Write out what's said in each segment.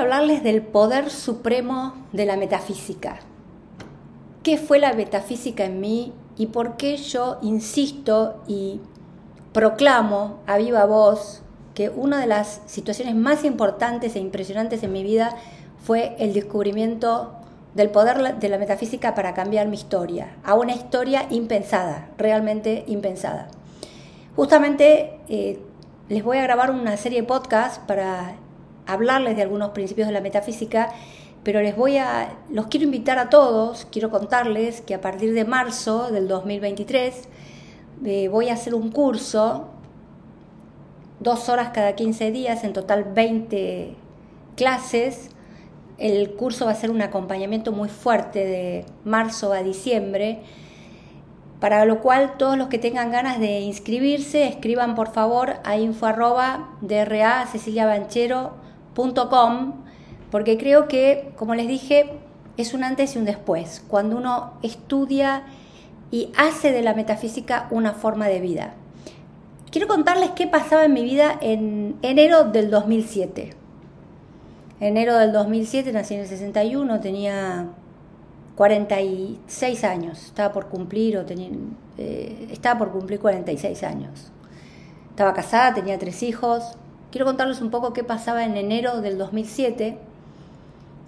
hablarles del poder supremo de la metafísica. ¿Qué fue la metafísica en mí y por qué yo insisto y proclamo a viva voz que una de las situaciones más importantes e impresionantes en mi vida fue el descubrimiento del poder de la metafísica para cambiar mi historia, a una historia impensada, realmente impensada. Justamente eh, les voy a grabar una serie de podcasts para hablarles de algunos principios de la metafísica, pero les voy a, los quiero invitar a todos, quiero contarles que a partir de marzo del 2023 eh, voy a hacer un curso, dos horas cada 15 días, en total 20 clases. El curso va a ser un acompañamiento muy fuerte de marzo a diciembre, para lo cual todos los que tengan ganas de inscribirse, escriban por favor a info arroba porque creo que, como les dije, es un antes y un después, cuando uno estudia y hace de la metafísica una forma de vida. Quiero contarles qué pasaba en mi vida en enero del 2007. Enero del 2007, nací en el 61, tenía 46 años, estaba por cumplir o tenía, eh, estaba por cumplir 46 años. Estaba casada, tenía tres hijos, Quiero contarles un poco qué pasaba en enero del 2007.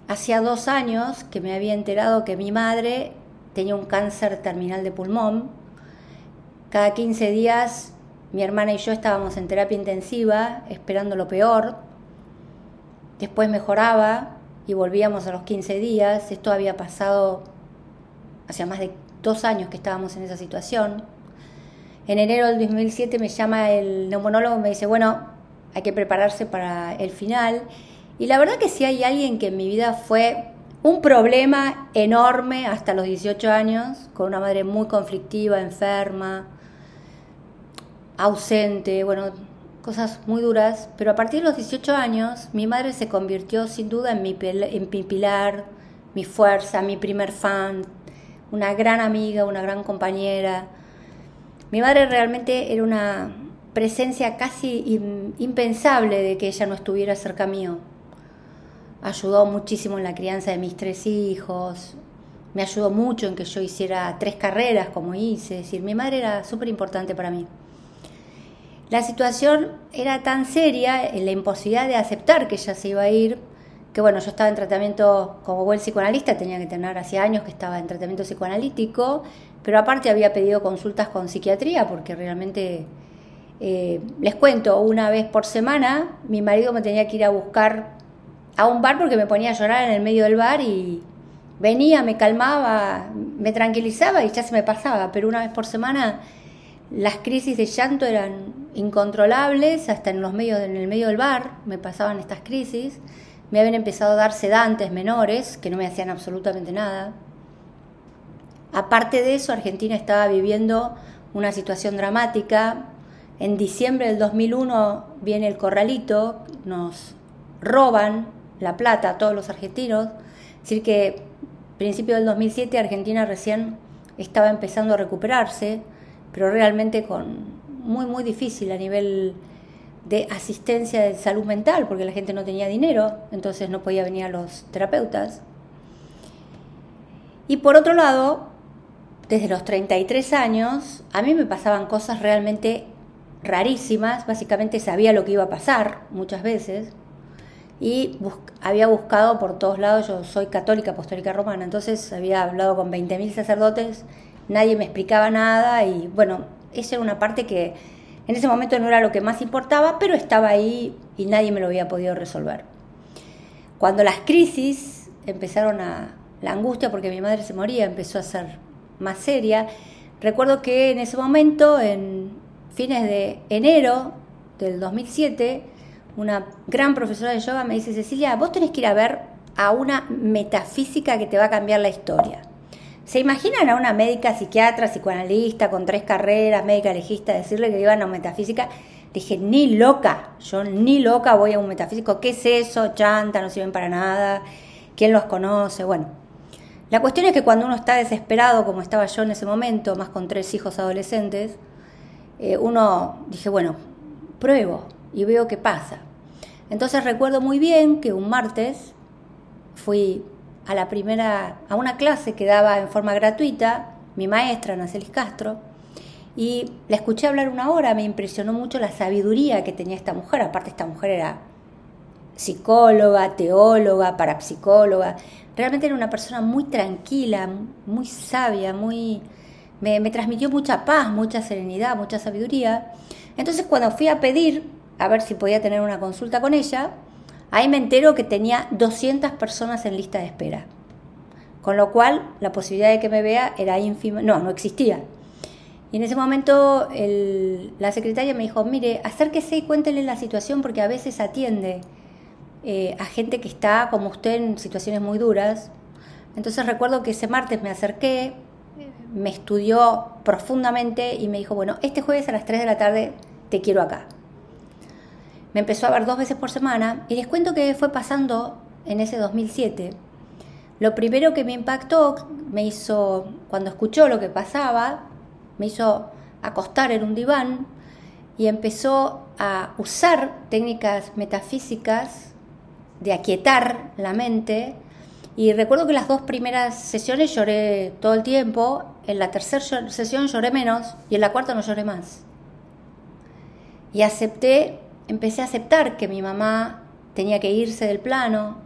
Hacía dos años que me había enterado que mi madre tenía un cáncer terminal de pulmón. Cada 15 días mi hermana y yo estábamos en terapia intensiva esperando lo peor. Después mejoraba y volvíamos a los 15 días. Esto había pasado hacía más de dos años que estábamos en esa situación. En enero del 2007 me llama el neumonólogo y me dice, bueno, hay que prepararse para el final. Y la verdad que si hay alguien que en mi vida fue un problema enorme hasta los 18 años, con una madre muy conflictiva, enferma, ausente, bueno, cosas muy duras, pero a partir de los 18 años mi madre se convirtió sin duda en mi, en mi pilar, mi fuerza, mi primer fan, una gran amiga, una gran compañera. Mi madre realmente era una, presencia casi impensable de que ella no estuviera cerca mío. Ayudó muchísimo en la crianza de mis tres hijos, me ayudó mucho en que yo hiciera tres carreras como hice, es decir, mi madre era súper importante para mí. La situación era tan seria, en la imposibilidad de aceptar que ella se iba a ir, que bueno, yo estaba en tratamiento como buen psicoanalista, tenía que tener hace años que estaba en tratamiento psicoanalítico, pero aparte había pedido consultas con psiquiatría porque realmente eh, les cuento, una vez por semana mi marido me tenía que ir a buscar a un bar porque me ponía a llorar en el medio del bar y venía, me calmaba, me tranquilizaba y ya se me pasaba, pero una vez por semana las crisis de llanto eran incontrolables, hasta en los medios, en el medio del bar me pasaban estas crisis, me habían empezado a dar sedantes menores que no me hacían absolutamente nada. Aparte de eso, Argentina estaba viviendo una situación dramática, en diciembre del 2001 viene el corralito, nos roban la plata a todos los argentinos. Es decir, que principio del 2007 Argentina recién estaba empezando a recuperarse, pero realmente con muy, muy difícil a nivel de asistencia de salud mental, porque la gente no tenía dinero, entonces no podía venir a los terapeutas. Y por otro lado, desde los 33 años, a mí me pasaban cosas realmente rarísimas, básicamente sabía lo que iba a pasar muchas veces y había buscado por todos lados, yo soy católica apostólica romana, entonces había hablado con 20.000 sacerdotes, nadie me explicaba nada y bueno, esa era una parte que en ese momento no era lo que más importaba, pero estaba ahí y nadie me lo había podido resolver. Cuando las crisis empezaron a, la angustia porque mi madre se moría empezó a ser más seria, recuerdo que en ese momento, en fines de enero del 2007, una gran profesora de yoga me dice, Cecilia, vos tenés que ir a ver a una metafísica que te va a cambiar la historia. ¿Se imaginan a una médica, psiquiatra, psicoanalista, con tres carreras, médica legista, decirle que iban a una metafísica? Dije, ni loca, yo ni loca voy a un metafísico. ¿Qué es eso? Chanta, no sirven para nada. ¿Quién los conoce? Bueno, la cuestión es que cuando uno está desesperado, como estaba yo en ese momento, más con tres hijos adolescentes, eh, uno dije, bueno, pruebo y veo qué pasa. Entonces recuerdo muy bien que un martes fui a la primera, a una clase que daba en forma gratuita mi maestra, Nacelis Castro, y la escuché hablar una hora, me impresionó mucho la sabiduría que tenía esta mujer, aparte esta mujer era psicóloga, teóloga, parapsicóloga, realmente era una persona muy tranquila, muy sabia, muy... Me, transmitió mucha paz, mucha serenidad, mucha sabiduría. Entonces cuando fui a pedir a ver si podía tener una consulta con ella, ahí me entero que tenía 200 personas en lista de espera. Con lo cual, la posibilidad de que me vea era ínfima, no, no existía. Y en ese momento la secretaria me dijo, mire, acérquese y cuéntele la situación porque a veces atiende eh, a gente que está como usted en situaciones muy duras. Entonces recuerdo que ese martes me acerqué, me estudió profundamente y me dijo, bueno, este jueves a las 3 de la tarde te quiero acá me empezó a ver dos veces por semana y les cuento que fue pasando en ese 2007. Lo primero que me impactó, me hizo, cuando escuchó lo que pasaba, me hizo acostar en un diván y empezó a usar técnicas metafísicas de aquietar la mente. Y recuerdo que las dos primeras sesiones lloré todo el tiempo, en la tercera sesión lloré menos y en la cuarta no lloré más. Y acepté empecé a aceptar que mi mamá tenía que irse del plano.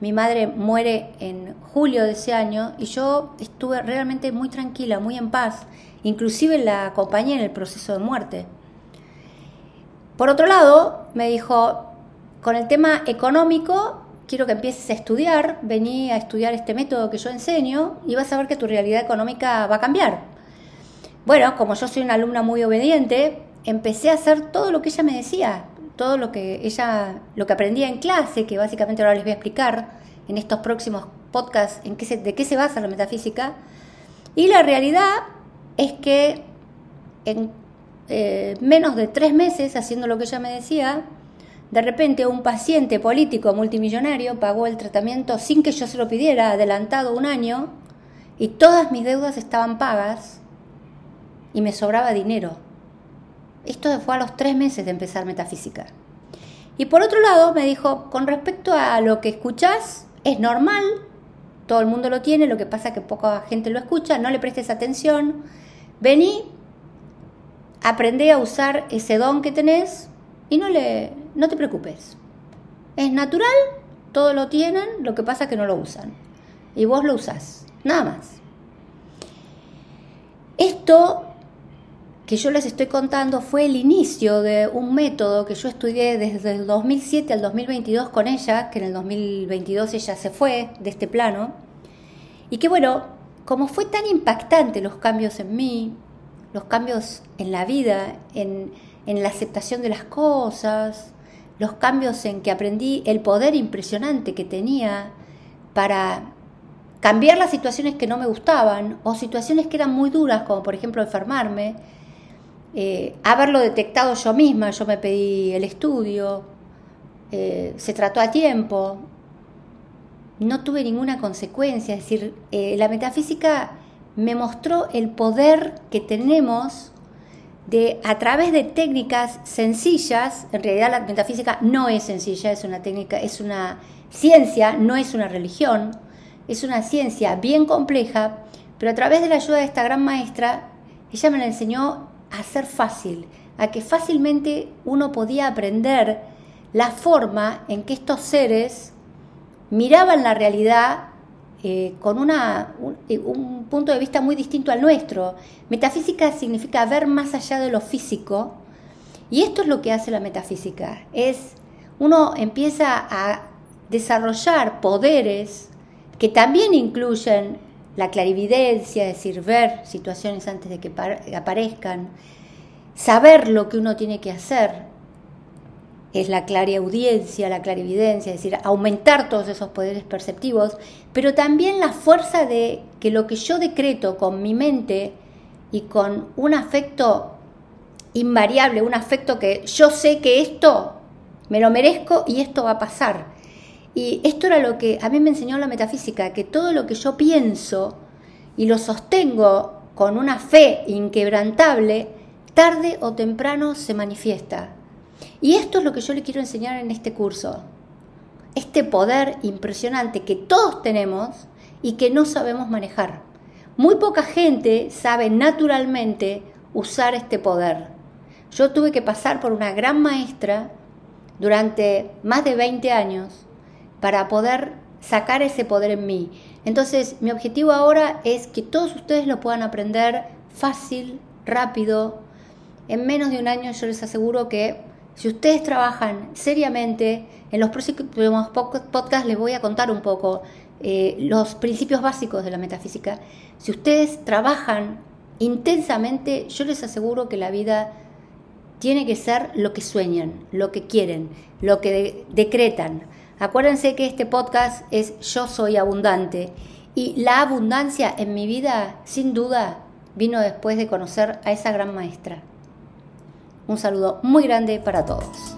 Mi madre muere en julio de ese año y yo estuve realmente muy tranquila, muy en paz. Inclusive la acompañé en el proceso de muerte. Por otro lado, me dijo, con el tema económico, quiero que empieces a estudiar, vení a estudiar este método que yo enseño y vas a ver que tu realidad económica va a cambiar. Bueno, como yo soy una alumna muy obediente, empecé a hacer todo lo que ella me decía todo lo que ella, lo que aprendía en clase, que básicamente ahora les voy a explicar en estos próximos podcasts en qué de qué se basa la metafísica. Y la realidad es que en eh, menos de tres meses, haciendo lo que ella me decía, de repente un paciente político multimillonario pagó el tratamiento sin que yo se lo pidiera, adelantado un año, y todas mis deudas estaban pagas y me sobraba dinero. Esto fue a los tres meses de empezar metafísica. Y por otro lado me dijo, con respecto a lo que escuchás, es normal, todo el mundo lo tiene, lo que pasa es que poca gente lo escucha, no le prestes atención, vení, aprende a usar ese don que tenés y no, le, no te preocupes. Es natural, todo lo tienen, lo que pasa es que no lo usan. Y vos lo usás, nada más. Esto que yo les estoy contando fue el inicio de un método que yo estudié desde el 2007 al 2022 con ella, que en el 2022 ella se fue de este plano, y que bueno, como fue tan impactante los cambios en mí, los cambios en la vida, en, en la aceptación de las cosas, los cambios en que aprendí el poder impresionante que tenía para cambiar las situaciones que no me gustaban o situaciones que eran muy duras, como por ejemplo enfermarme, eh, haberlo detectado yo misma, yo me pedí el estudio, eh, se trató a tiempo, no tuve ninguna consecuencia, es decir, eh, la metafísica me mostró el poder que tenemos de a través de técnicas sencillas, en realidad la metafísica no es sencilla, es una técnica, es una ciencia, no es una religión, es una ciencia bien compleja, pero a través de la ayuda de esta gran maestra, ella me la enseñó a ser fácil, a que fácilmente uno podía aprender la forma en que estos seres miraban la realidad eh, con una, eh, un, punto de vista muy distinto al nuestro. Metafísica significa ver más allá de lo físico y esto es lo que hace la metafísica. Es uno empieza a desarrollar poderes que también incluyen la clarividencia, es decir, ver situaciones antes de que aparezcan, saber lo que uno tiene que hacer, es la clariaudiencia, la clarividencia, es decir, aumentar todos esos poderes perceptivos, pero también la fuerza de que lo que yo decreto con mi mente y con un afecto invariable, un afecto que yo sé que esto me lo merezco y esto va a pasar. Y esto era lo que a mí me enseñó la metafísica, que todo lo que yo pienso y lo sostengo con una fe inquebrantable, tarde o temprano se manifiesta. Y esto es lo que yo le quiero enseñar en este curso. Este poder impresionante que todos tenemos y que no sabemos manejar. Muy poca gente sabe naturalmente usar este poder. Yo tuve que pasar por una gran maestra durante más de 20 años para poder sacar ese poder en mí. Entonces, mi objetivo ahora es que todos ustedes lo puedan aprender fácil, rápido. En menos de un año yo les aseguro que si ustedes trabajan seriamente, en los próximos podcasts les voy a contar un poco eh, los principios básicos de la metafísica. Si ustedes trabajan intensamente, yo les aseguro que la vida tiene que ser lo que sueñan, lo que quieren, lo que decretan. Acuérdense que este podcast es Yo soy abundante y la abundancia en mi vida, sin duda, vino después de conocer a esa gran maestra. Un saludo muy grande para todos.